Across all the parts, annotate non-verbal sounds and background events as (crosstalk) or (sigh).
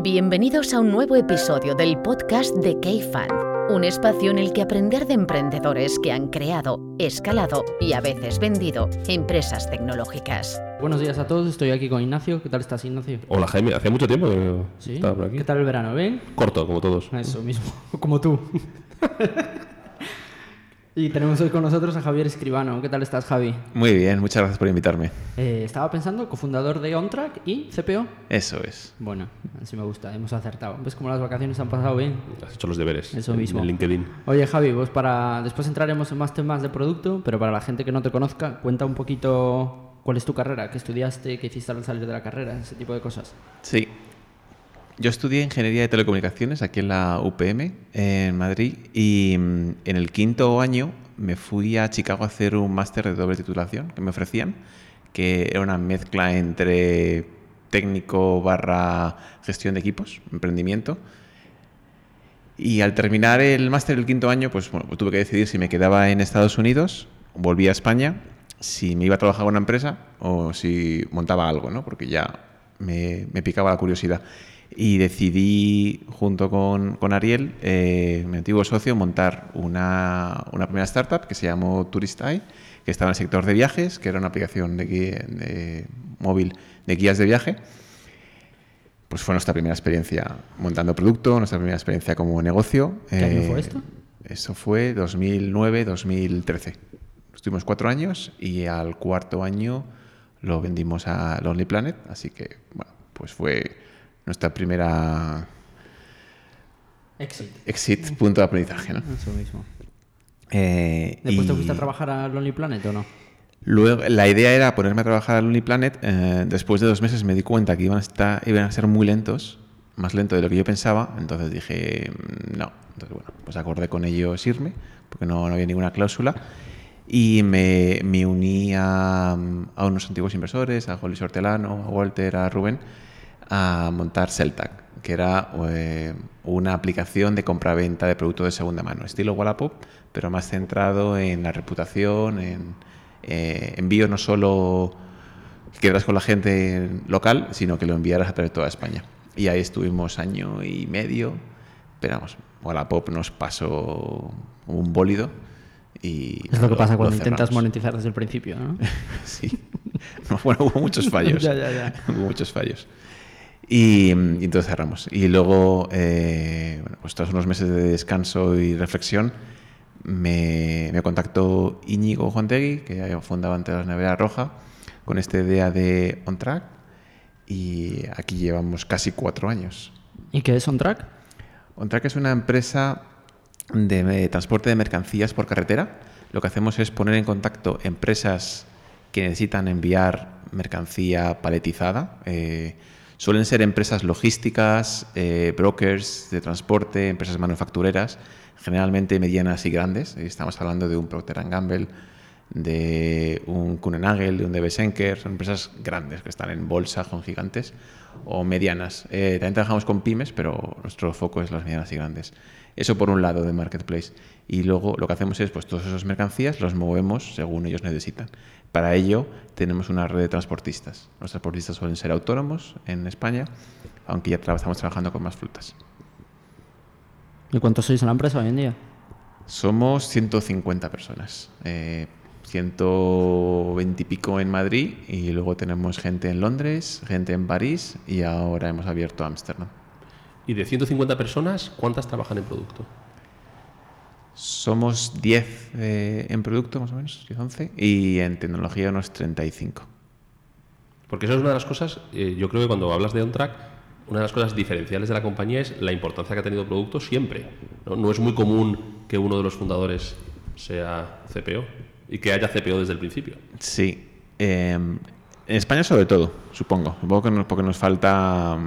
Bienvenidos a un nuevo episodio del podcast de K-Fan, un espacio en el que aprender de emprendedores que han creado, escalado y a veces vendido empresas tecnológicas. Buenos días a todos, estoy aquí con Ignacio. ¿Qué tal estás, Ignacio? Hola Jaime, hacía mucho tiempo que ¿Sí? estaba por aquí. ¿Qué tal el verano? ¿Bien? Corto, como todos. Eso mismo, (laughs) como tú. (laughs) y tenemos hoy con nosotros a Javier Escribano. ¿Qué tal estás, Javi? Muy bien, muchas gracias por invitarme. Eh, estaba pensando, cofundador de OnTrack y CPO. Eso es. Bueno, así me gusta, hemos acertado. ¿Ves cómo las vacaciones han pasado bien? Has hecho los deberes. Eso en- mismo. En LinkedIn. Oye, Javi, pues para después entraremos en más temas de producto, pero para la gente que no te conozca, cuenta un poquito cuál es tu carrera, qué estudiaste, qué hiciste al salir de la carrera, ese tipo de cosas. Sí. Yo estudié Ingeniería de Telecomunicaciones aquí en la UPM, en Madrid, y mm, en el quinto año me fui a Chicago a hacer un máster de doble titulación que me ofrecían, que era una mezcla entre técnico barra gestión de equipos, emprendimiento. Y al terminar el máster del quinto año, pues bueno, tuve que decidir si me quedaba en Estados Unidos, volvía a España, si me iba a trabajar en una empresa o si montaba algo, ¿no? Porque ya me, me picaba la curiosidad. Y decidí, junto con, con Ariel, eh, mi antiguo socio, montar una, una primera startup que se llamó Touristai, que estaba en el sector de viajes, que era una aplicación de, gui- de móvil de guías de viaje pues fue nuestra primera experiencia montando producto, nuestra primera experiencia como negocio. ¿Qué año fue esto? Eso fue 2009-2013. Estuvimos cuatro años y al cuarto año lo vendimos a Lonely Planet, así que, bueno, pues fue nuestra primera Exit. exit, punto de aprendizaje, ¿no? Eso mismo. Eh, ¿Después te y- fuiste a trabajar a Lonely Planet o no? Luego, la idea era ponerme a trabajar a Lonely Planet. eh, después de dos meses me di cuenta que iban a, estar, iban a ser muy lentos, más lento de lo que yo pensaba. Entonces dije, mm, no. Entonces, bueno, pues acordé con ellos irme, porque no, no había ninguna cláusula. Y me, me uní a, a unos antiguos inversores, a Jolis Hortelano, a Walter, a Rubén, a montar Celtac, que era eh, una aplicación de compra-venta de productos de segunda mano, estilo Wallapop, pero más centrado en la reputación, en eh, envío no solo que con la gente local, sino que lo enviaras a través de toda España. Y ahí estuvimos año y medio, pero vamos, Wallapop nos pasó un bólido y... Es lo que pasa cuando lo intentas monetizar desde el principio, ¿no? (laughs) Sí. No, bueno, hubo muchos (laughs) fallos. Ya, ya, ya. Hubo muchos fallos. Y, y entonces cerramos. Y luego, eh, bueno, pues tras unos meses de descanso y reflexión, me, me contactó Íñigo Juantegui, que ya fundaba antes la Nevera Roja, con esta idea de On Track. Y aquí llevamos casi cuatro años. ¿Y qué es OnTrack? OnTrack es una empresa de transporte de mercancías por carretera. Lo que hacemos es poner en contacto empresas que necesitan enviar mercancía paletizada. Eh, suelen ser empresas logísticas, eh, brokers de transporte, empresas manufactureras, generalmente medianas y grandes. Estamos hablando de un Procter Gamble, de un Kuehne+Nagel, de un DB Schenker, son empresas grandes que están en bolsa, son gigantes, o medianas. Eh, también trabajamos con pymes, pero nuestro foco es las medianas y grandes. Eso por un lado de Marketplace. Y luego lo que hacemos es, pues todas esas mercancías los movemos según ellos necesitan. Para ello tenemos una red de transportistas. Los transportistas suelen ser autónomos en España, aunque ya tra- estamos trabajando con más frutas. ¿Y cuántos sois en la empresa hoy en día? Somos 150 personas. Eh, 120 y pico en Madrid y luego tenemos gente en Londres, gente en París y ahora hemos abierto Ámsterdam. Y de 150 personas, ¿cuántas trabajan en producto? Somos 10 eh, en producto, más o menos, 10, 11, y en tecnología unos 35. Porque eso es una de las cosas, eh, yo creo que cuando hablas de OnTrack, una de las cosas diferenciales de la compañía es la importancia que ha tenido producto siempre. ¿no? No es muy común que uno de los fundadores sea CPO y que haya CPO desde el principio. Sí. eh, en España sobre todo, supongo. Supongo que nos, porque nos falta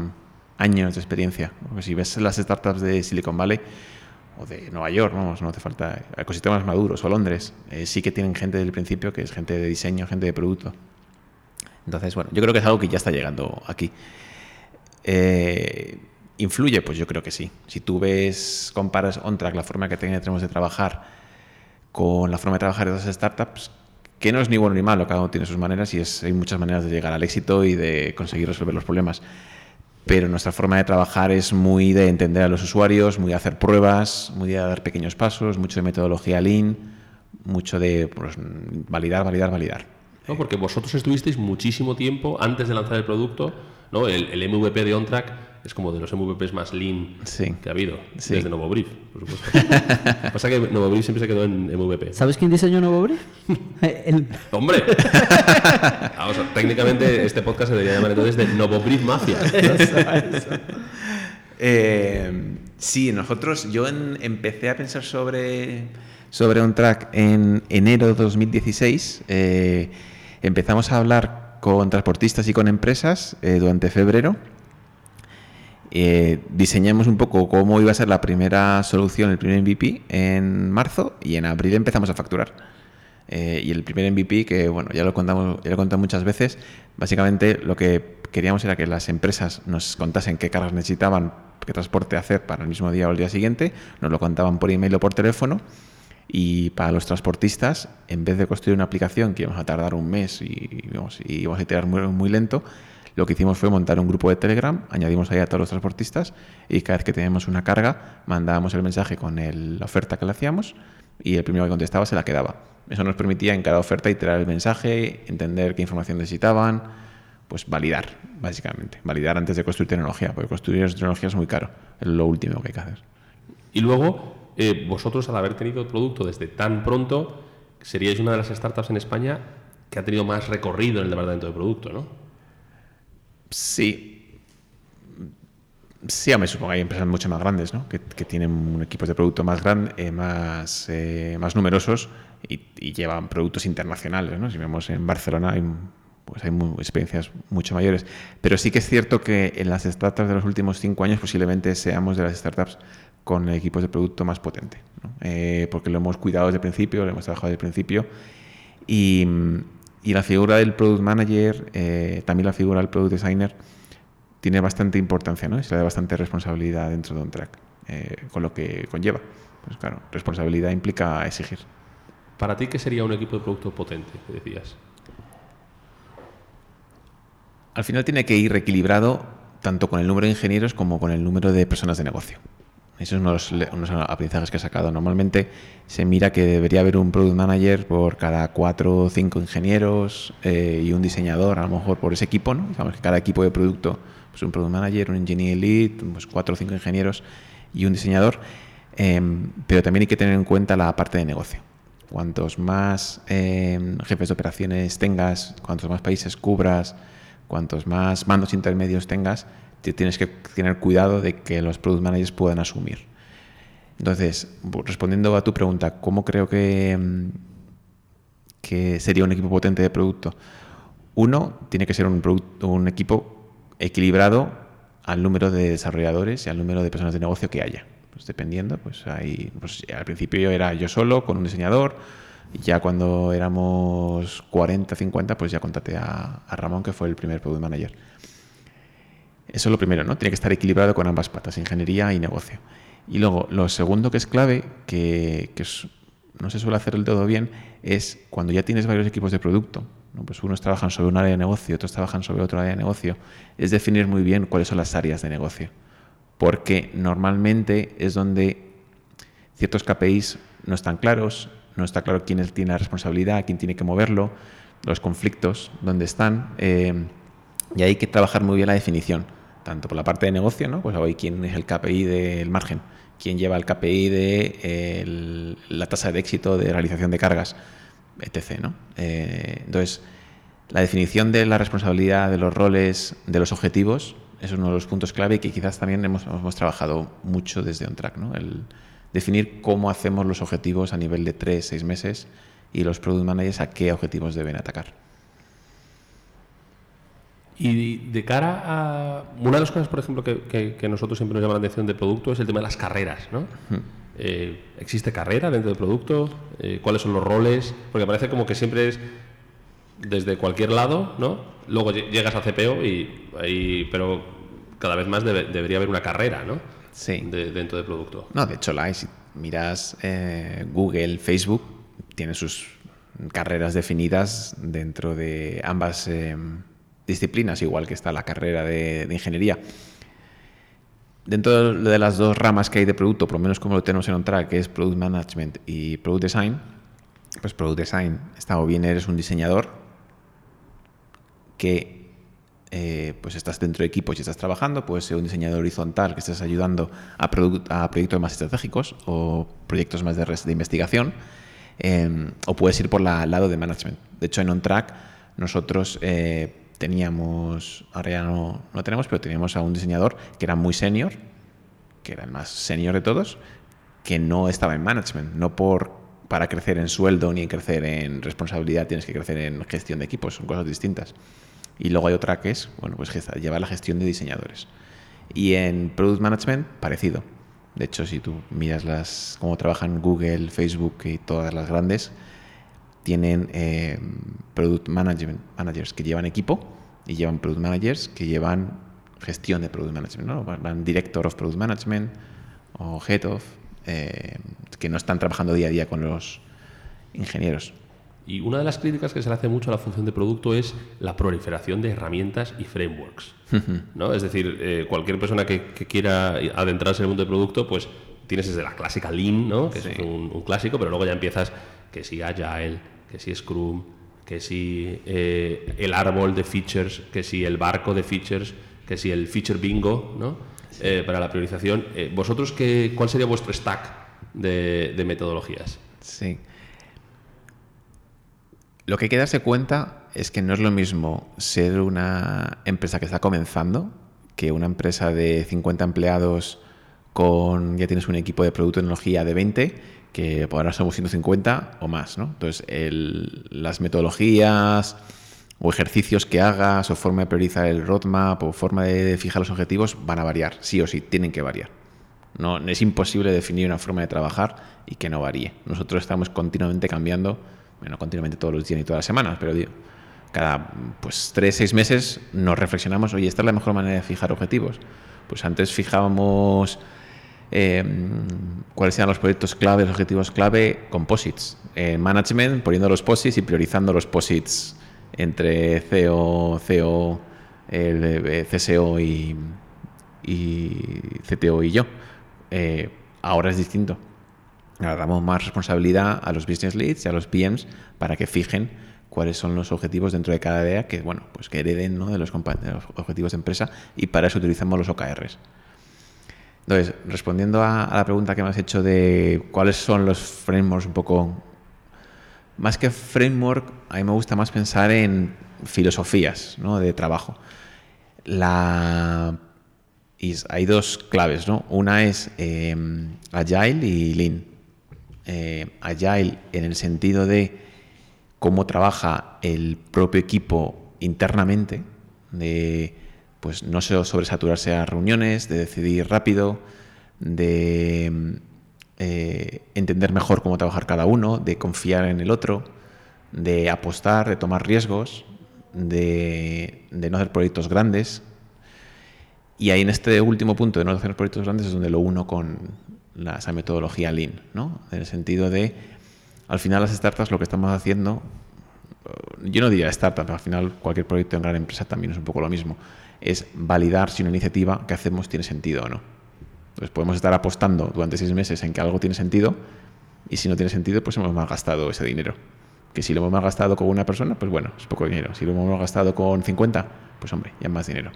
años de experiencia. Porque si ves las startups de Silicon Valley o de Nueva York, vamos, no hace falta ecosistemas maduros o Londres, eh, sí que tienen gente desde el principio que es gente de diseño, gente de producto. Entonces, bueno, yo creo que es algo que ya está llegando aquí. Eh, ¿Influye? Pues yo creo que sí. Si tú ves, comparas OnTrack, la forma que tenemos de trabajar con la forma de trabajar de otras startups, que no es ni bueno ni malo, cada uno tiene sus maneras y es, hay muchas maneras de llegar al éxito y de conseguir resolver los problemas. Pero nuestra forma de trabajar es muy de entender a los usuarios, muy de hacer pruebas, muy de dar pequeños pasos, mucho de metodología lean, mucho de pues, validar, validar, validar. ¿no? Porque vosotros estuvisteis muchísimo tiempo antes de lanzar el producto, ¿no? el, el MVP de OnTrack es como de los MVPs más lean Sí. que ha habido, Sí. desde NovoBrief, por supuesto. (laughs) Pasa que NovoBrief siempre se quedó en MVP. ¿Sabes quién diseñó Nuevo Brief? (laughs) El- ¡Hombre! (laughs) Vamos, técnicamente este podcast se debería llamar entonces de NovoBrief Mafia. Eh, sí, nosotros, yo en- empecé a pensar sobre, sobre un track en enero de 2016. eh, empezamos a hablar con transportistas y con empresas eh, durante febrero. Eh, diseñamos un poco cómo iba a ser la primera solución, el primer MVP en marzo y en abril empezamos a facturar. Eh, y el primer MVP, que bueno, ya lo contamos, ya lo he contado muchas veces, básicamente lo que queríamos era que las empresas nos contasen qué cargas necesitaban, qué transporte hacer para el mismo día o el día siguiente, nos lo contaban por email o por teléfono. Y para los transportistas, en vez de construir una aplicación que íbamos a tardar un mes y, vamos, y íbamos a iterar muy, muy lento, lo que hicimos fue montar un grupo de Telegram, añadimos ahí a todos los transportistas y cada vez que teníamos una carga mandábamos el mensaje con el- la oferta que le hacíamos y el primero que contestaba se la quedaba. Eso nos permitía en cada oferta iterar el mensaje, entender qué información necesitaban, pues validar, básicamente. Validar antes de construir tecnología, porque construir tecnología es muy caro, es lo último que hay que hacer. Y luego, eh, vosotros al haber tenido el producto desde tan pronto, seríais una de las startups en España que ha tenido más recorrido en el departamento de producto, ¿no? Sí. Sí, me supongo que hay empresas mucho más grandes, ¿no? Que, tienen equipos de producto más grandes, más, eh, más numerosos y, llevan productos internacionales, ¿no? Si vemos en Barcelona hay, pues hay experiencias mucho mayores. Pero sí que es cierto que en las startups de los últimos cinco años posiblemente seamos de las startups con equipos de producto más potente, ¿no? Eh, porque lo hemos cuidado desde el principio, lo hemos trabajado desde el principio y, y la figura del product manager, eh, también la figura del product designer, tiene bastante importancia, ¿no? Y se le da bastante responsabilidad dentro de un track, eh, con lo que conlleva. Pues claro, responsabilidad implica exigir. Para ti, ¿qué sería un equipo de producto potente, que decías? Al final tiene que ir equilibrado tanto con el número de ingenieros como con el número de personas de negocio. Esos son unos, le- unos aprendizajes que he sacado. Normalmente se mira que debería haber un product manager por cada cuatro o cinco ingenieros eh, y un diseñador, a lo mejor por ese equipo, ¿no? Digamos que cada equipo de producto, pues un product manager, un engineer lead, pues cuatro o cinco ingenieros y un diseñador. Em, pero también hay que tener en cuenta la parte de negocio. Cuantos más em, jefes de operaciones tengas, cuantos más países cubras, cuantos más mandos intermedios tengas, te tienes que tener cuidado de que los product managers puedan asumir. Entonces, respondiendo a tu pregunta, ¿cómo creo que, mm, que sería un equipo potente de producto? Uno, tiene que ser un, equipo equilibrado al número de desarrolladores y al número de personas de negocio que haya. Pues dependiendo, pues pues al principio era yo solo con un diseñador, y ya cuando éramos 40, 50, pues ya contraté a, Ramón, que fue el primer product manager. Eso es lo primero, ¿no? Tiene que estar equilibrado con ambas patas, ingeniería y negocio. Y luego, lo segundo que es clave, que, que no se suele hacer del todo bien, es cuando ya tienes varios equipos de producto, pues unos trabajan sobre un área de negocio, otros trabajan sobre otro área de negocio, es definir muy bien cuáles son las áreas de negocio. Porque normalmente es donde ciertos KPIs no están claros, no está claro quién tiene la responsabilidad, quién tiene que moverlo, los conflictos, dónde están, eh, y hay que trabajar muy bien la definición, tanto por la parte de negocio, ¿no? Pues hoy quién es el KPI del margen, quién lleva el KPI de la tasa de éxito de realización de cargas, etc. ¿no? Eh, entonces, la definición de la responsabilidad, de los roles, de los objetivos, es uno de los puntos clave y que quizás también hemos, hemos trabajado mucho desde OnTrack, ¿no? Definir cómo hacemos los objetivos a nivel de tres, seis meses y los product managers a qué objetivos deben atacar. Y de cara a... Una de las cosas, por ejemplo, que, que, que nosotros siempre nos llama la atención de producto es el tema de las carreras, ¿no? Eh, ¿Existe carrera dentro del producto? Eh, ¿Cuáles son los roles? Porque parece como que siempre es desde cualquier lado, ¿no? Luego lle- llegas a CPO y. Pero cada vez más debe- debería haber una carrera, ¿no? Sí. De- dentro del producto. No, de hecho la hay. Si miras eh, Google, Facebook, tiene sus carreras definidas dentro de ambas eh, disciplinas, igual que está la carrera de, de ingeniería. dentro de las dos ramas que hay de producto, por lo menos como lo tenemos en OnTrack, que es Product Management y Product Design, pues Product Design está o bien eres un diseñador que eh, pues estás dentro de equipos y estás trabajando, puedes ser un diseñador horizontal que estés ayudando a, a proyectos más estratégicos o proyectos más de, investigación, em, o puedes ir por el lado de management. De hecho, en OnTrack nosotros eh, teníamos, ahora ya no, no tenemos, pero teníamos a un diseñador que era muy senior, que era el más senior de todos, que no estaba en management, no por para crecer en sueldo ni en crecer en responsabilidad tienes que crecer en gestión de equipos, son cosas distintas. Y luego hay otra que es, bueno, pues llevar la gestión de diseñadores. Y en Product Management, parecido. De hecho, si tú miras las, cómo trabajan Google, Facebook y todas las grandes, tienen eh, Product Management Managers que llevan equipo y llevan Product Managers que llevan gestión de Product Management. ¿no? Van Director of Product Management o Head of, eh, que no están trabajando día a día con los ingenieros. Y una de las críticas que se le hace mucho a la función de producto es la proliferación de herramientas y frameworks. ¿no? Es decir, eh, cualquier persona que, quiera adentrarse en el mundo de producto, pues tienes desde la clásica Lean, ¿no? que es un, clásico, pero luego ya empiezas que si Agile, que si Scrum, que si eh, el árbol de features, que si el barco de features, que si el feature bingo, ¿no? Eh, para la priorización. ¿Vosotros qué, cuál sería vuestro stack de, de metodologías? Sí. Lo que hay que darse cuenta es que no es lo mismo ser una empresa que está comenzando que una empresa de 50 empleados con ya tienes un equipo de producto y tecnología de 20 que ahora somos 150 o más, ¿no? Entonces, las metodologías o ejercicios que hagas o forma de priorizar el roadmap o forma de fijar los objetivos van a variar, sí o sí, tienen que variar. No, es imposible definir una forma de trabajar y que no varíe. Nosotros estamos continuamente cambiando bueno, continuamente todos los días y todas las semanas, pero digo, cada pues, tres, seis meses nos reflexionamos, oye, esta es la mejor manera de fijar objetivos. Pues antes fijábamos em, cuáles eran los proyectos clave, los objetivos clave, composites. En management, poniendo los posits y priorizando los posits entre CEO, CEO, el, eh, CSO y, y CTO y yo. Eh, ahora es distinto damos más responsabilidad a los business leads y a los PMs para que fijen cuáles son los objetivos dentro de cada área que, bueno, pues que hereden ¿no? de, los objetivos de empresa y para eso utilizamos los OKRs. Entonces, respondiendo a, la pregunta que me has hecho de cuáles son los frameworks un poco... Más que framework, a mí me gusta más pensar en filosofías ¿no? de trabajo. La... Hay dos claves, ¿no? Una es eh, Agile y Lean. Eh, agile en el sentido de cómo trabaja el propio equipo internamente, de pues no sobresaturarse a reuniones, de decidir rápido, de eh, entender mejor cómo trabajar cada uno, de confiar en el otro, de apostar, de tomar riesgos, de, de no hacer proyectos grandes. Y ahí en este último punto de no hacer proyectos grandes es donde lo uno con la, esa metodología Lean, ¿no? En el sentido de, al final las startups lo que estamos haciendo, yo no diría startup, al final cualquier proyecto en gran empresa también es un poco lo mismo, es validar si una iniciativa que hacemos tiene sentido o no. Entonces podemos estar apostando durante seis meses en que algo tiene sentido y si no tiene sentido, pues hemos malgastado ese dinero. Que si lo hemos malgastado con una persona, pues bueno, es poco dinero. Si lo hemos malgastado con 50, pues hombre, ya es más dinero.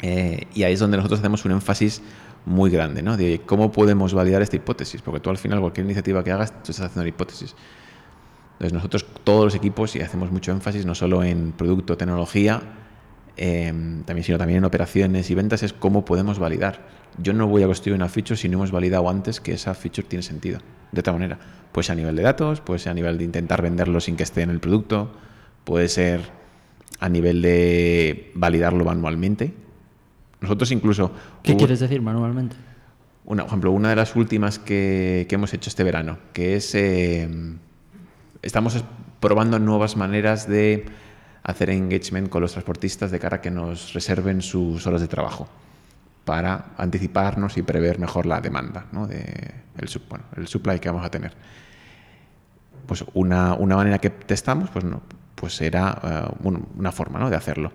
Eh, y ahí es donde nosotros hacemos un énfasis muy grande, ¿no? De cómo podemos validar esta hipótesis, porque tú al final cualquier iniciativa que hagas, tú estás haciendo una hipótesis. Entonces nosotros todos los equipos y hacemos mucho énfasis no solo en producto, tecnología, em, también, sino también en operaciones y ventas, es cómo podemos validar. Yo no voy a construir una feature si no hemos validado antes que esa feature tiene sentido. De otra manera, puede ser a nivel de datos, puede ser a nivel de intentar venderlo sin que esté en el producto, puede ser a nivel de validarlo manualmente, nosotros incluso... ¿Qué quieres decir manualmente? Una, por ejemplo, una de las últimas que, hemos hecho este verano, que es... Eh, estamos probando nuevas maneras de hacer engagement con los transportistas de cara a que nos reserven sus horas de trabajo para anticiparnos y prever mejor la demanda, ¿no? de el, bueno, el supply que vamos a tener. Pues una, una manera que testamos, pues no, pues era eh, una forma ¿no? de hacerlo.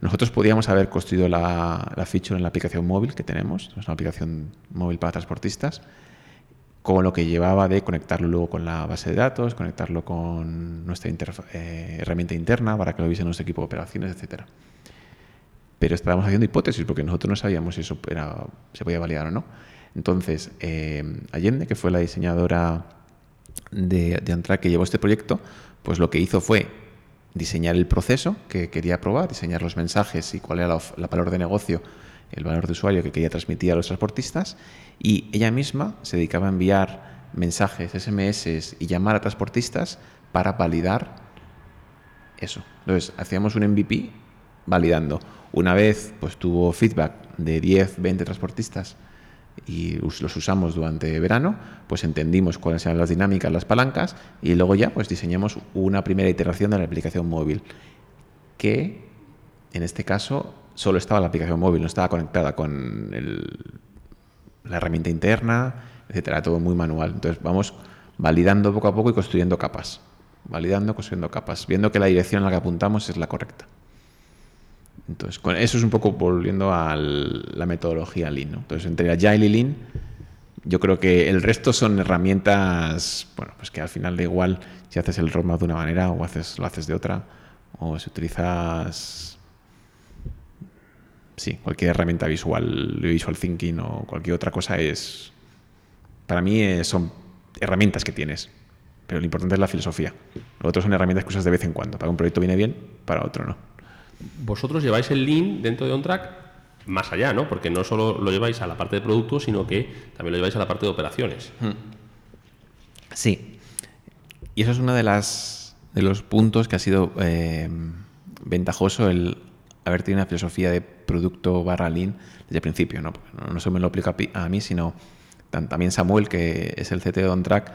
Nosotros podíamos haber construido la, la feature en la aplicación móvil que tenemos, es una aplicación móvil para transportistas, con lo que llevaba de conectarlo luego con la base de datos, conectarlo con nuestra eh, herramienta interna para que lo viese nuestro equipo de operaciones, etcétera. Pero estábamos haciendo hipótesis porque nosotros no sabíamos si eso se podía validar o no. Entonces, eh, Allende, que fue la diseñadora de, de que llevó este proyecto, pues lo que hizo fue diseñar el proceso que quería probar, diseñar los mensajes y cuál era la, valor de negocio el valor de usuario que quería transmitir a los transportistas y ella misma se dedicaba a enviar mensajes, SMS y llamar a transportistas para validar eso. Entonces, hacíamos un MVP validando. Una vez pues tuvo feedback de 10, 20 transportistas y los usamos durante verano, pues entendimos cuáles eran las dinámicas, las palancas y luego ya pues diseñamos una primera iteración de la aplicación móvil que en este caso solo estaba la aplicación móvil, no estaba conectada con la herramienta interna, etcétera, todo muy manual. Entonces vamos validando poco a poco y construyendo capas. Validando, construyendo capas, viendo que la dirección a la que apuntamos es la correcta. Entonces, con eso es un poco volviendo a la metodología Lean. Entonces, entre Agile y Lean, yo creo que el resto son herramientas, bueno, pues que al final da igual si haces el roadmap de una manera o haces, lo haces de otra, o si utilizas sí, cualquier herramienta visual, visual thinking o cualquier otra cosa es, para mí eh, son herramientas que tienes, pero lo importante es la filosofía. Lo otro son herramientas que usas de vez en cuando. Para un proyecto viene bien, para otro no. Vosotros lleváis el Lean dentro de OnTrack más allá, ¿no? Porque no solo lo lleváis a la parte de producto, sino que también lo lleváis a la parte de operaciones. Hmm. Sí. Y eso es uno de de los puntos que ha sido eh, ventajoso el haber tenido una filosofía de producto barra lean desde el principio. No, no solo me lo aplica a mí, sino también Samuel, que es el CTO de OnTrack,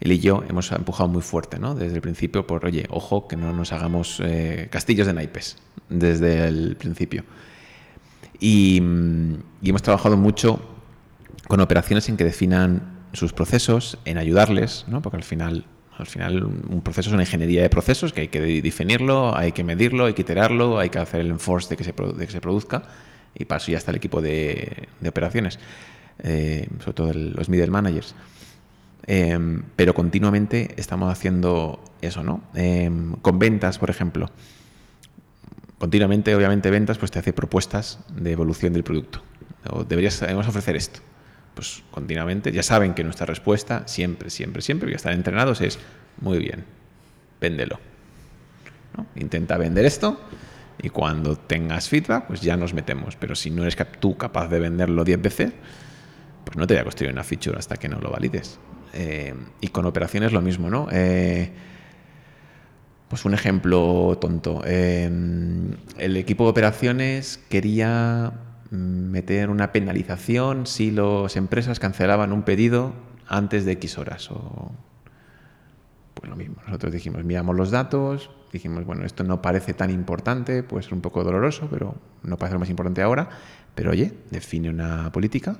él y yo hemos empujado muy fuerte ¿no? desde el principio por, oye, ojo, que no nos hagamos eh, castillos de naipes desde el principio. Y, y, hemos trabajado mucho con operaciones en que definan sus procesos, en ayudarles, ¿no? porque al final al final, un proceso es una ingeniería de procesos que hay que definirlo, hay que medirlo, hay que iterarlo, hay que hacer el enforce de que se, de que se produzca. Y para eso ya está el equipo de, operaciones, eh, sobre todo los middle managers. Em, pero continuamente estamos haciendo eso, ¿no? Em, con ventas, por ejemplo. Continuamente, obviamente, ventas pues te hace propuestas de evolución del producto. O deberías, ofrecer esto pues continuamente, ya saben que nuestra respuesta siempre, siempre, siempre, que están entrenados es, muy bien, véndelo. Intenta vender esto y cuando tengas feedback, pues ya nos metemos. Pero si no eres tú capaz de venderlo 10 veces, pues no te voy a construir una feature hasta que no lo valides. Eh, y con operaciones lo mismo, ¿no? Eh, pues un ejemplo tonto. Eh, el equipo de operaciones quería meter una penalización si las empresas cancelaban un pedido antes de X horas. Pues lo mismo, nosotros dijimos, miramos los datos, dijimos, bueno, esto no parece tan importante, puede ser un poco doloroso, pero no parece lo más importante ahora, pero oye, define una política,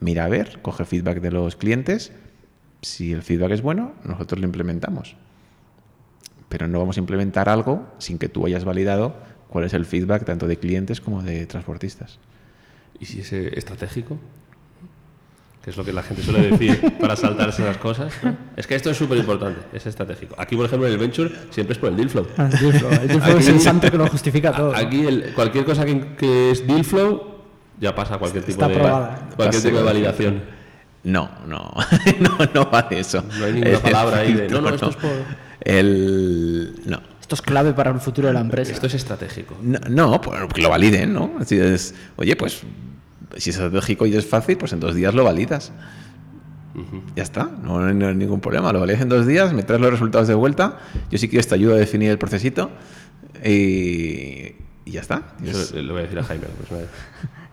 mira a ver, coge feedback de los clientes, si el feedback es bueno, nosotros lo implementamos. Pero no vamos a implementar algo sin que tú hayas validado cuál es el feedback tanto de clientes como de transportistas. ¿Y si es estratégico? Que es lo que la gente suele decir para saltarse las cosas. Es que esto es súper importante, es estratégico. Aquí, por ejemplo, en el Venture siempre es por el deal flow. Ah, el deal flow, el deal flow es el santo que lo justifica todo. Aquí cualquier cosa que, es deal flow ya pasa cualquier tipo, de, cualquier tipo de validación. No, no, (laughs) no, no vale eso. No hay ninguna palabra ahí de (laughs) no, no, esto es por... El... No. Esto es clave para el futuro de la empresa. Esto es estratégico. No, no pues que lo validen, ¿no? Así es, oye, pues si es estratégico y es fácil, pues en dos días lo validas. Ya está, no hay ningún problema. Lo validas en dos días, me traes los resultados de vuelta. Yo sí quiero te ayuda a definir el procesito y, ya está. Eso lo voy a decir a Jaime. Pues,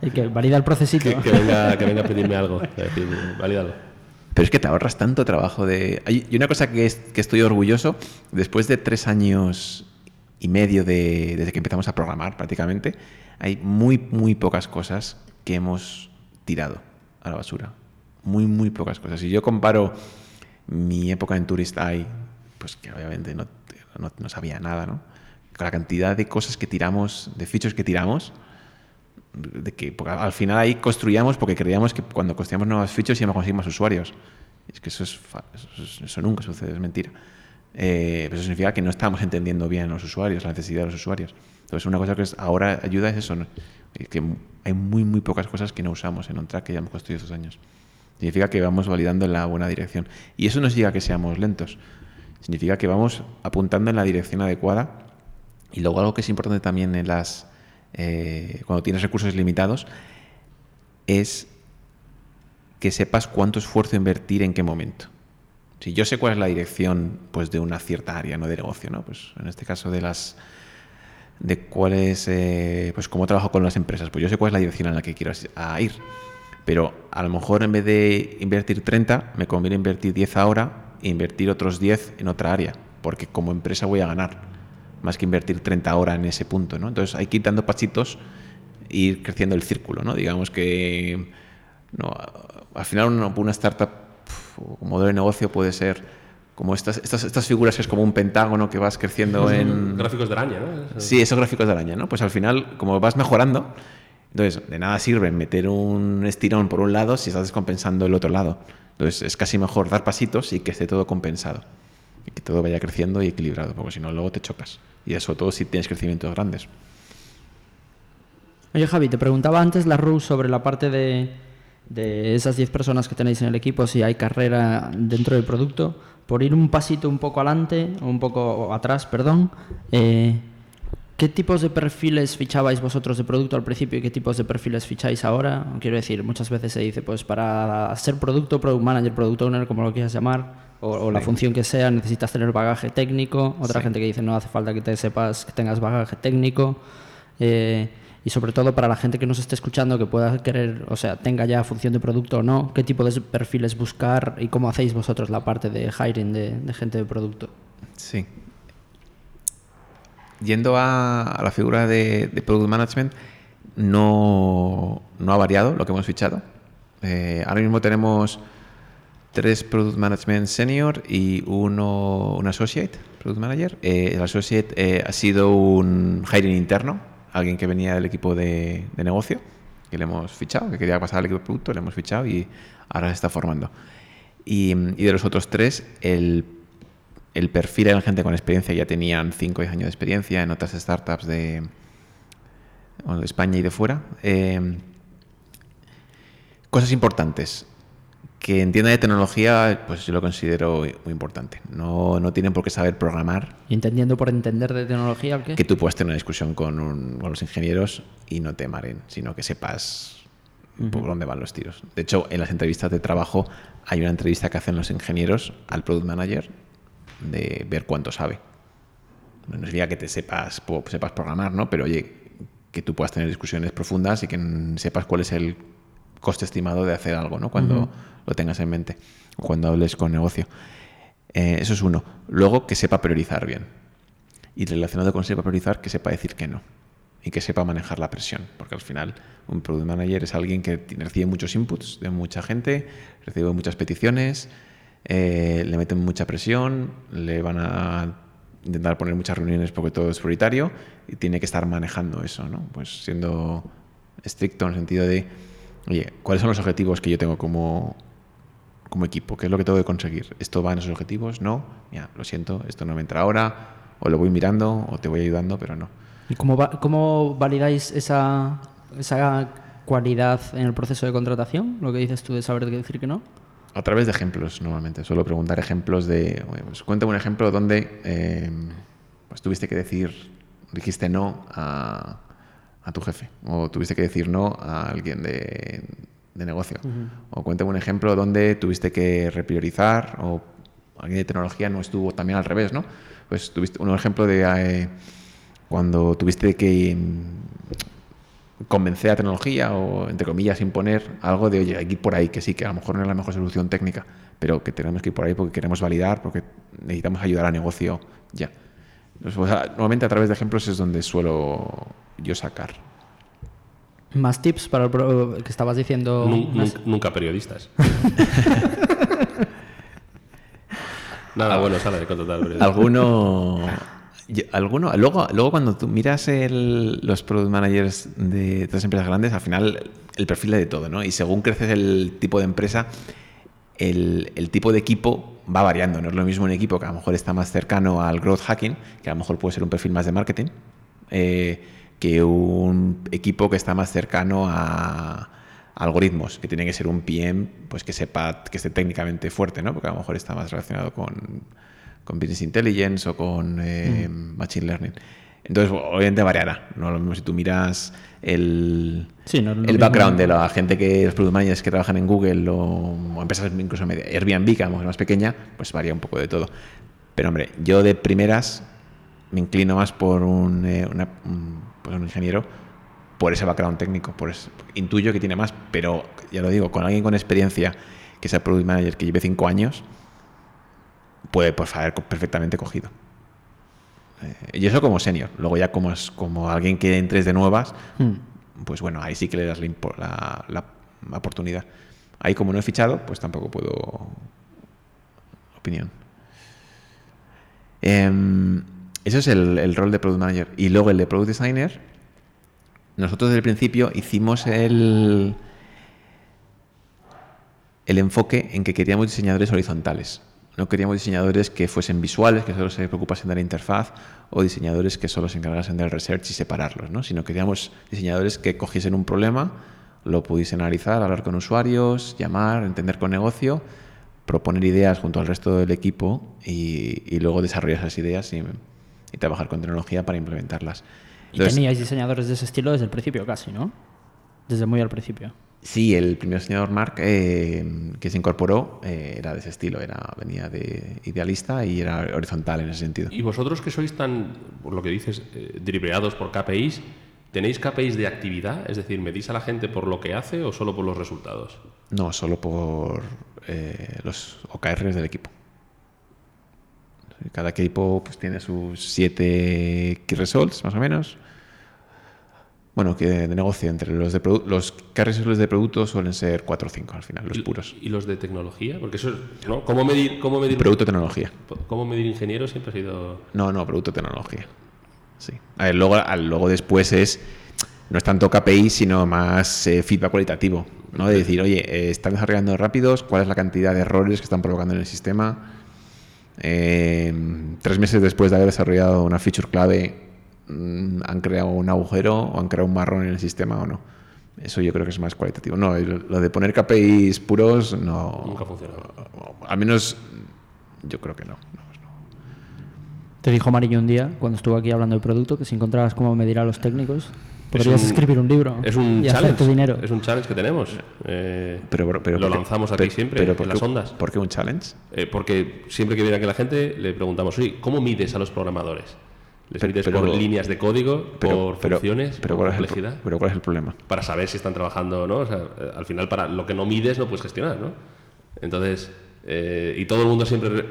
y que valida el procesito. Que, venga, que venga a pedirme algo. Decir, Pero es que te ahorras tanto trabajo de... Y una cosa que, que estoy orgulloso, después de tres años y medio de, desde que empezamos a programar prácticamente, hay muy, muy pocas cosas que hemos tirado a la basura. Muy, muy pocas cosas. Si yo comparo mi época en Tourist Eye, pues que obviamente no, no, sabía nada, ¿no? con la cantidad de cosas que tiramos, de fichos que tiramos, de que al final ahí construíamos porque creíamos que cuando construíamos nuevos fichos íbamos a conseguir más usuarios. Y es que eso, es, eso, es- eso nunca sucede, es mentira. Eh, pero eso significa que no estamos entendiendo bien a los usuarios, la necesidad de los usuarios. Entonces, una cosa que ahora ayuda es eso, ¿no? Que hay muy, muy pocas cosas que no usamos en OnTrack que ya hemos construido estos años. Significa que vamos validando en la buena dirección. Y eso no significa que seamos lentos. Significa que vamos apuntando en la dirección adecuada. Y luego algo que es importante también en las eh, cuando tienes recursos limitados es que sepas cuánto esfuerzo invertir en qué momento. Si yo sé cuál es la dirección pues, de una cierta área no de negocio, ¿no? Pues en este caso de las de cuál es eh, pues cómo trabajo con las empresas, pues yo sé cuál es la dirección en la que quiero ir. Pero a lo mejor en vez de invertir 30, me conviene invertir 10 ahora e invertir otros 10 en otra área, porque como empresa voy a ganar, más que invertir 30 ahora en ese punto, ¿no? Entonces hay que ir dando pasitos e ir creciendo el círculo, ¿no? Digamos que no, al final una, una startup un modelo de negocio puede ser como estas, estas, estas figuras que es como un pentágono que vas creciendo en... Gráficos de araña, ¿no? Sí, esos gráficos de araña, ¿no? Pues al final, como vas mejorando, entonces de nada sirve meter un estirón por un lado si estás descompensando el otro lado. Entonces es casi mejor dar pasitos y que esté todo compensado. Y que todo vaya creciendo y equilibrado, porque si no, luego te chocas. Y eso todo si tienes crecimientos grandes. Oye, Javi, te preguntaba antes la Ru sobre la parte de, de esas 10 personas que tenéis en el equipo, si hay carrera dentro del producto. Por ir un pasito un poco adelante, o un poco atrás, perdón, eh, ¿qué tipos de perfiles fichabais vosotros de producto al principio y qué tipos de perfiles ficháis ahora? Quiero decir, muchas veces se dice, pues para ser producto, product manager, product owner, como lo quieras llamar, o, o la función que sea, necesitas tener bagaje técnico. Otra Sí. gente que dice, no hace falta que te sepas, que tengas bagaje técnico. Eh, y sobre todo para la gente que nos esté escuchando que pueda querer, o sea, tenga ya función de producto o no, qué tipo de perfiles buscar y cómo hacéis vosotros la parte de hiring de, de gente de producto. Sí. Yendo a, la figura de, Product Management, no, no ha variado lo que hemos fichado. Eh, ahora mismo tenemos tres Product Management Senior y uno, un Associate Product Manager. Eh, el Associate eh, ha sido un hiring interno, alguien que venía del equipo de, de negocio, que le hemos fichado, que quería pasar al equipo de producto, le hemos fichado y ahora se está formando. Y, y de los otros tres, el el perfil era gente con experiencia, ya tenían 5 o 10 años de experiencia en otras startups de, bueno, de España y de fuera. Eh, cosas importantes. Que entienda de tecnología, pues yo lo considero muy importante. No, no tienen por qué saber programar, Y entendiendo por entender de tecnología, ¿el qué? que tú puedas tener una discusión con, un- con los ingenieros y no te maren, sino que sepas por dónde van los tiros. De hecho, en las entrevistas de trabajo hay una entrevista que hacen los ingenieros al product manager de ver cuánto sabe. No significa que te sepas, sepas programar, ¿no? Pero oye, que tú puedas tener discusiones profundas y que sepas cuál es el coste estimado de hacer algo, ¿no? Cuando lo tengas en mente o cuando hables con negocio. Eh, eso es uno. Luego, que sepa priorizar bien. Y relacionado con sepa priorizar, que sepa decir que no. Y que sepa manejar la presión. Porque al final, un product manager es alguien que recibe muchos inputs de mucha gente, recibe muchas peticiones, eh, le meten mucha presión, le van a intentar poner muchas reuniones porque todo es prioritario y tiene que estar manejando eso, ¿no? Pues siendo estricto en el sentido de, oye, ¿cuáles son los objetivos que yo tengo como, como equipo? ¿Qué es lo que tengo que conseguir? ¿Esto va en esos objetivos? No. Ya, lo siento, esto no me entra ahora, o lo voy mirando, o te voy ayudando, pero no. ¿Y cómo, va- cómo validáis esa, esa cualidad en el proceso de contratación? Lo que dices tú de saber decir que no. A través de ejemplos, normalmente. Suelo preguntar ejemplos de. Pues, cuéntame un ejemplo donde eh, pues, tuviste que decir, dijiste no a, a tu jefe, o tuviste que decir no a alguien de, de negocio. O cuéntame un ejemplo donde tuviste que repriorizar, o alguien de tecnología no estuvo también al revés, ¿no? Pues tuviste un ejemplo de eh, cuando tuviste que convencer a tecnología o, entre comillas, imponer algo de, oye, hay que ir por ahí, que sí, que a lo mejor no es la mejor solución técnica, pero que tenemos que ir por ahí porque queremos validar, porque necesitamos ayudar al negocio ya. Normalmente a través de ejemplos es donde suelo yo sacar. Más tips para el pro- que estabas diciendo. Nun- nunca periodistas. (laughs) Nada bueno sale de contratar periodistas. Alguno... alguno, luego, cuando tú miras los product managers de otras empresas grandes, al final el perfil es de todo, ¿no? Y según creces el tipo de empresa, el, el, tipo de equipo va variando. No es lo mismo un equipo que a lo mejor está más cercano al growth hacking, que a lo mejor puede ser un perfil más de marketing, eh, que un equipo que está más cercano a, algoritmos, que tiene que ser un PM pues que sepa, que esté técnicamente fuerte, ¿no? porque a lo mejor está más relacionado con, con Business Intelligence o con eh, mm. Machine Learning. Entonces, obviamente variará. No lo mismo si tú miras el, el background de la gente que, los product managers que trabajan en Google o, empresas incluso Airbnb, que a lo mejor es más pequeña, pues varía un poco de todo. Pero hombre, yo de primeras me inclino más por un, eh, pues un ingeniero por ese background técnico. Por intuyo que tiene más, pero ya lo digo, con alguien con experiencia que sea product manager que lleve cinco años, puede pues, haber perfectamente cogido. Eh, y eso como senior. Luego ya como, es, como alguien que entres de nuevas, hmm. pues bueno, ahí sí que le das la, la, oportunidad. Ahí como no he fichado, pues tampoco puedo... Opinión. Eh, eso es el, el, rol de Product Manager. Y luego el de Product Designer, nosotros desde el principio hicimos el, el enfoque en que queríamos diseñadores horizontales. No queríamos diseñadores que fuesen visuales, que solo se preocupasen de la interfaz, o diseñadores que solo se encargasen del research y separarlos, ¿no? sino queríamos diseñadores que cogiesen un problema, lo pudiesen analizar, hablar con usuarios, llamar, entender con negocio, proponer ideas junto al resto del equipo y, luego desarrollar esas ideas y, trabajar con tecnología para implementarlas. y teníais diseñadores de ese estilo desde el principio casi, ¿no? Desde muy al principio. Sí, el primer diseñador Mark eh, que se incorporó eh, era de ese estilo, era, venía de idealista y era horizontal en ese sentido. ¿Y vosotros que sois tan, por lo que dices, eh, por KPIs, tenéis KPIs de actividad? Es decir, ¿medís a la gente por lo que hace o solo por los resultados? No, solo por los OKRs del equipo. Cada equipo pues, tiene sus siete key results, más o menos bueno, que de negocio entre los de los carros de productos suelen ser 4 o 5 al final, los puros. ¿Y los de tecnología? Porque eso es, ¿no? ¿Cómo medir, cómo medir producto tecnología? ¿Cómo medir ingeniero siempre ha sido No, no, producto tecnología. Sí. A ver, luego, luego después es no es tanto KPI, sino más eh, feedback cualitativo, ¿no? De decir, oye, eh, están desarrollando rápidos, ¿cuál es la cantidad de errores que están provocando en el sistema? Eh, tres meses después de haber desarrollado una feature clave, han creado un agujero o han creado un marrón en el sistema o no. Eso yo creo que es más cualitativo. No, lo de poner KPIs puros no. Nunca funciona. Al menos yo creo que no. Te dijo Marillo un día, cuando estuvo aquí hablando del producto, que si encontrabas cómo medir a los técnicos, podrías escribir un libro. Es un y challenge. dinero. Es un challenge que tenemos. Eh, pero, pero, lo lanzamos aquí siempre, en las ondas. ¿Por qué un challenge? Eh, porque siempre que viene aquí la gente le preguntamos, oye, ¿cómo mides a los programadores? Les pides por líneas de código, por funciones, pero, por complejidad. pero ¿cuál es el problema? Para saber si están trabajando o no. al final, para lo que no mides, no puedes gestionar, ¿no? Entonces, eh, y todo el mundo siempre,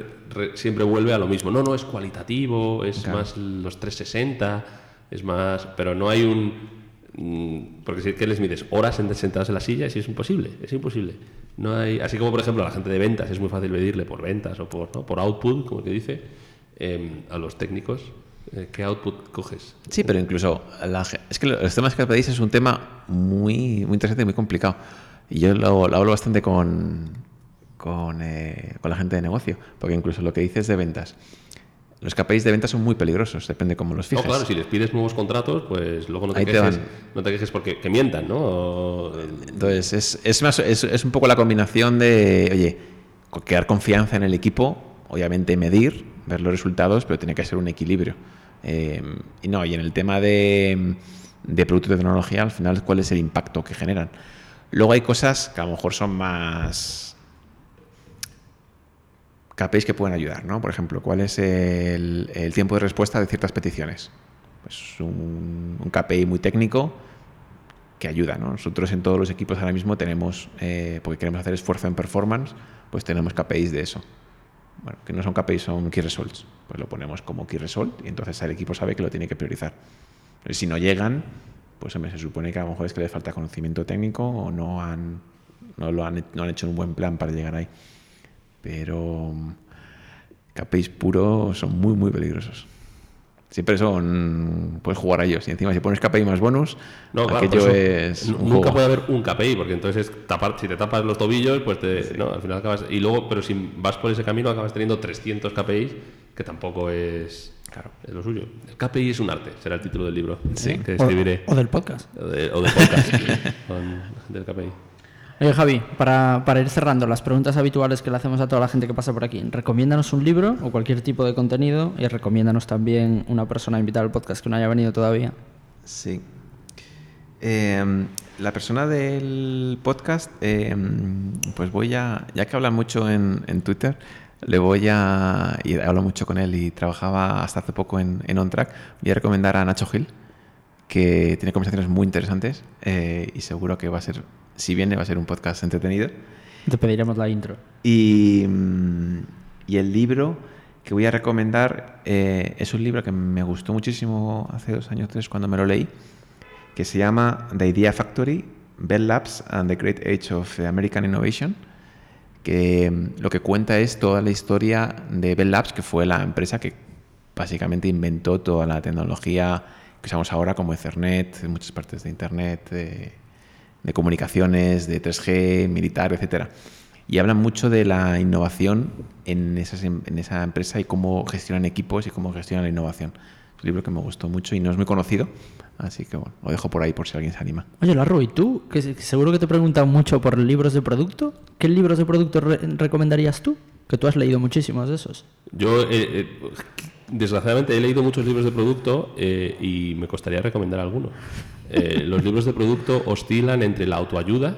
siempre vuelve a lo mismo. No, no, es cualitativo, es más los 360, es más... Pero no hay un... Mm, porque ¿qué les mides? Horas sentados en la silla, si es imposible, es imposible. No hay, así como, por ejemplo, a la gente de ventas es muy fácil medirle por ventas o por, por output, como que dice, em, a los técnicos eh, ¿Qué output coges? Sí, pero incluso es que los temas que pedís es un tema muy, muy interesante y muy complicado. Y yo lo, hablo bastante con, con, eh, con, la gente de negocio, porque incluso lo que dices de ventas. Los KPIs de ventas son muy peligrosos, depende cómo los fijes. No, claro, si les pides nuevos contratos, pues luego no te, quejes, no te quejes porque que mientan, ¿no? Entonces, es, es, más, es, es un poco la combinación de, oye, crear confianza en el equipo, obviamente medir, ver los resultados, pero tiene que ser un equilibrio. Eh, y no, y en el tema de, de productos de tecnología, al final, ¿cuál es el impacto que generan? Luego hay cosas que a lo mejor son más KPIs que pueden ayudar, ¿no? Por ejemplo, ¿cuál es el, tiempo de respuesta de ciertas peticiones? Pues un, un, KPI muy técnico que ayuda, ¿no? Nosotros en todos los equipos ahora mismo tenemos, eh, porque queremos hacer esfuerzo en performance, pues tenemos KPIs de eso bueno, que no son KPIs, son Key Results. Pues lo ponemos como Key Result y entonces el equipo sabe que lo tiene que priorizar. Si no llegan, pues se supone que a lo mejor es que les falta conocimiento técnico o no han, no lo han, no han hecho un buen plan para llegar ahí. Pero KPIs puros son muy, muy peligrosos. Siempre son. Puedes jugar a ellos. Y encima, si pones KPI más bonus, No, claro, aquello es. nu- un nunca juego. puede haber un KPI, porque entonces es tapar, si te tapas los tobillos, pues te, no, al final acabas. Y luego, pero si vas por ese camino, acabas teniendo 300 KPIs, que tampoco es, claro, es lo suyo. El KPI es un arte, será el título del libro Sí. que O, escribiré. o del podcast. O de, o de podcast (laughs) con del KPI. Oye, Javi, para, para ir cerrando las preguntas habituales que le hacemos a toda la gente que pasa por aquí, recomiéndanos un libro o cualquier tipo de contenido y recomiéndanos también una persona invitada al podcast que no haya venido todavía. Sí. Eh, la persona del podcast, eh, pues voy a, ya que habla mucho en, en Twitter, le voy a, y hablo mucho con él y trabajaba hasta hace poco en, en OnTrack, voy a recomendar a Nacho Gil, que tiene conversaciones muy interesantes eh, y seguro que va a ser, si viene, va a ser un podcast entretenido. Te pediremos la intro. Y, mm, y el libro que voy a recomendar eh, es un libro que me gustó muchísimo hace dos años, tres, cuando me lo leí, que se llama The Idea Factory, Bell Labs and the Great Age of American Innovation, que mm, lo que cuenta es toda la historia de Bell Labs, que fue la empresa que básicamente inventó toda la tecnología que usamos ahora como Ethernet, en muchas partes de Internet, de, de comunicaciones, de 3G, militar, etcétera. Y hablan mucho de la innovación en, esas em- en esa empresa y cómo gestionan equipos y cómo gestionan la innovación. Es un libro que me gustó mucho y no es muy conocido, así que bueno, lo dejo por ahí por si alguien se anima. Oye, Larro, ¿y tú? Que se- que seguro que te preguntan mucho por libros de producto. ¿Qué libros de producto re- recomendarías tú? Que tú has leído muchísimos de esos. Yo, eh, eh, desgraciadamente, he leído muchos libros de producto eh, y me costaría recomendar alguno. Eh, los libros de producto oscilan entre la autoayuda,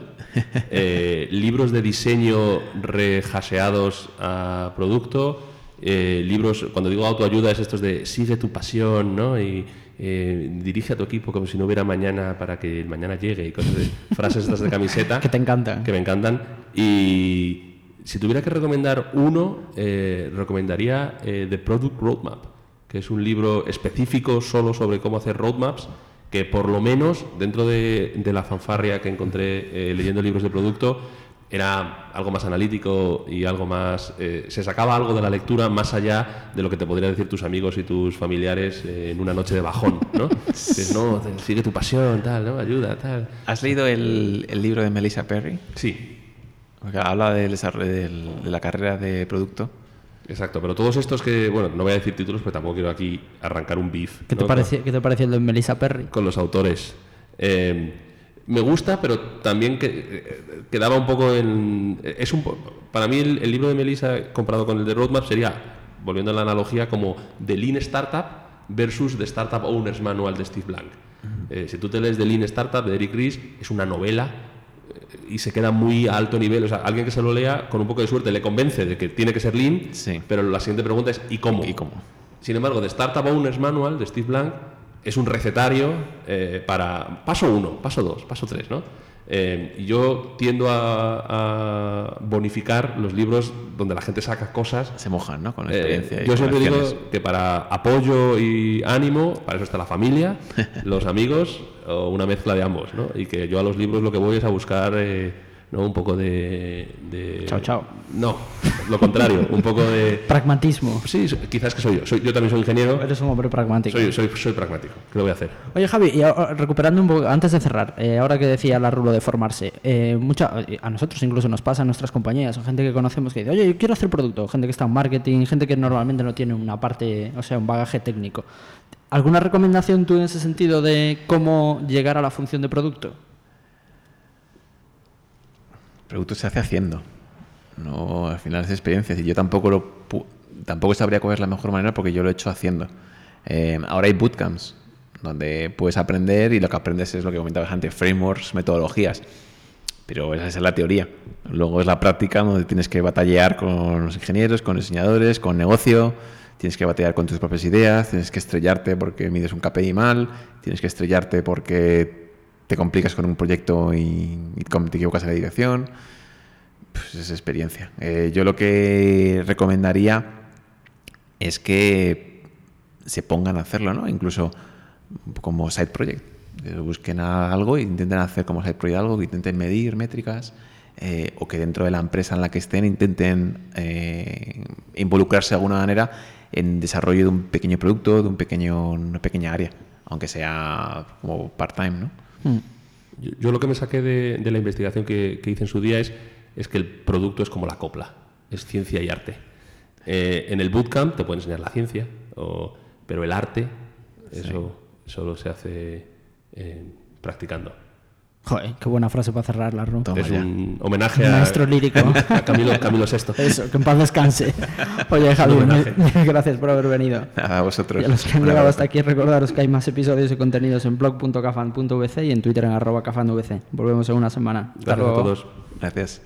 eh, libros de diseño rehaseados a producto, eh, libros, cuando digo autoayuda es estos de sigue tu pasión, ¿no? Y dirige a tu equipo como si no hubiera mañana para que el mañana llegue y cosas de frases estas de camiseta (laughs) Que te encantan. que me encantan. Y si tuviera que recomendar uno, recomendaría The Product Roadmap, que es un libro específico solo sobre cómo hacer roadmaps, que por lo menos dentro de, de la fanfarria que encontré eh, leyendo libros de producto, era algo más analítico y algo más... eh, se sacaba algo de la lectura más allá de lo que te podrían decir tus amigos y tus familiares eh, en una noche de bajón, ¿no? (laughs) Que no, sigue tu pasión, tal, ¿no? Ayuda, tal. ¿Has leído el, el libro de Melissa Perry? Sí, Porque habla del desarrollo del- de la carrera de producto. Exacto, pero todos estos que, bueno, no voy a decir títulos, pero tampoco quiero aquí arrancar un beef ¿Qué te, ¿no? ¿Qué te pareció el de Melissa Perry? con, los autores. Eh, me gusta, pero también que, eh, quedaba un poco en... Es un, para mí el, el libro de Melissa comparado con el de Roadmap sería, volviendo a la analogía, como The Lean Startup versus The Startup Owner's Manual de Steve Blank. Eh, si tú te lees The Lean Startup de Eric Ries, es una novela y se queda muy a alto nivel. O sea, alguien que se lo lea con un poco de suerte le convence de que tiene que ser lean, Sí. pero la siguiente pregunta es ¿y cómo? ¿Y cómo? Sin embargo, The Startup Owner's Manual de Steve Blank es un recetario eh, para paso 1, paso 2, paso 3, ¿no? Eh, y yo tiendo a, a bonificar los libros donde la gente saca cosas Se mojan, ¿no? Con la eh, experiencia. yo siempre acciones. digo que para apoyo y ánimo, para eso está la familia, (laughs) los amigos o una mezcla de ambos, ¿no? Y que yo a los libros lo que voy es a buscar eh, ¿no? un poco de, de- Chao, chao. No, lo contrario, un poco de... (laughs) Pragmatismo. Sí, quizás que soy yo. Soy, yo también soy ingeniero. Eres un hombre pragmático. Soy, soy, soy pragmático. ¿Qué lo voy a hacer? Oye Javi, y ahora, recuperando un poco, antes de cerrar, eh, ahora que decía la rulo de formarse, eh, mucha, a nosotros incluso nos pasa en nuestras compañías, o gente que conocemos que dice, oye, yo quiero hacer producto, gente que está en marketing, gente que normalmente no tiene una parte, o sea, un bagaje técnico. ¿Alguna recomendación tú en ese sentido de cómo llegar a la función de producto? Producto se hace haciendo. No, al final es experiencia. Y yo tampoco lo tampoco sabría es la mejor manera porque yo lo he hecho haciendo. Eh, ahora hay bootcamps donde puedes aprender y lo que aprendes es lo que comentabas antes, frameworks, metodologías. Pero esa es la teoría. Luego es la práctica donde tienes que batallar con los ingenieros, con diseñadores, con negocio. Tienes que batallar con tus propias ideas, tienes que estrellarte porque mides un KPI mal, tienes que estrellarte porque te complicas con un proyecto y, te equivocas en la dirección. Pues es experiencia. Eh, yo lo que recomendaría es que se pongan a hacerlo, ¿no? Incluso como side project. Eh, Busquen algo e intenten hacer como side project algo, que intenten medir métricas eh, o que dentro de la empresa en la que estén intenten involucrarse de alguna manera en desarrollo de un pequeño producto, de un pequeño, una pequeña área, aunque sea como part-time, ¿no? Mm. Yo, yo lo que me saqué de, de la investigación que, que hice en su día es, es que el producto es como la copla, es ciencia y arte. Eh, en el bootcamp te pueden enseñar la ciencia, o- pero el arte, eso solo se hace eh, practicando. Joder, qué buena frase para cerrarla, Ru. Toma es ya. un homenaje a, Maestro lírico. (laughs) a Camilo, Camilo VI. Eso, que en paz descanse. (laughs) Oye, Javier, homenaje. mil- mil gracias por haber venido. A vosotros. Y a los que han llegado abrazo. hasta aquí, recordaros que hay más episodios y contenidos en blog.cafan.vc y en Twitter en arroba cafanvc. Volvemos en una semana. Hasta Gracias a luego. todos. Gracias.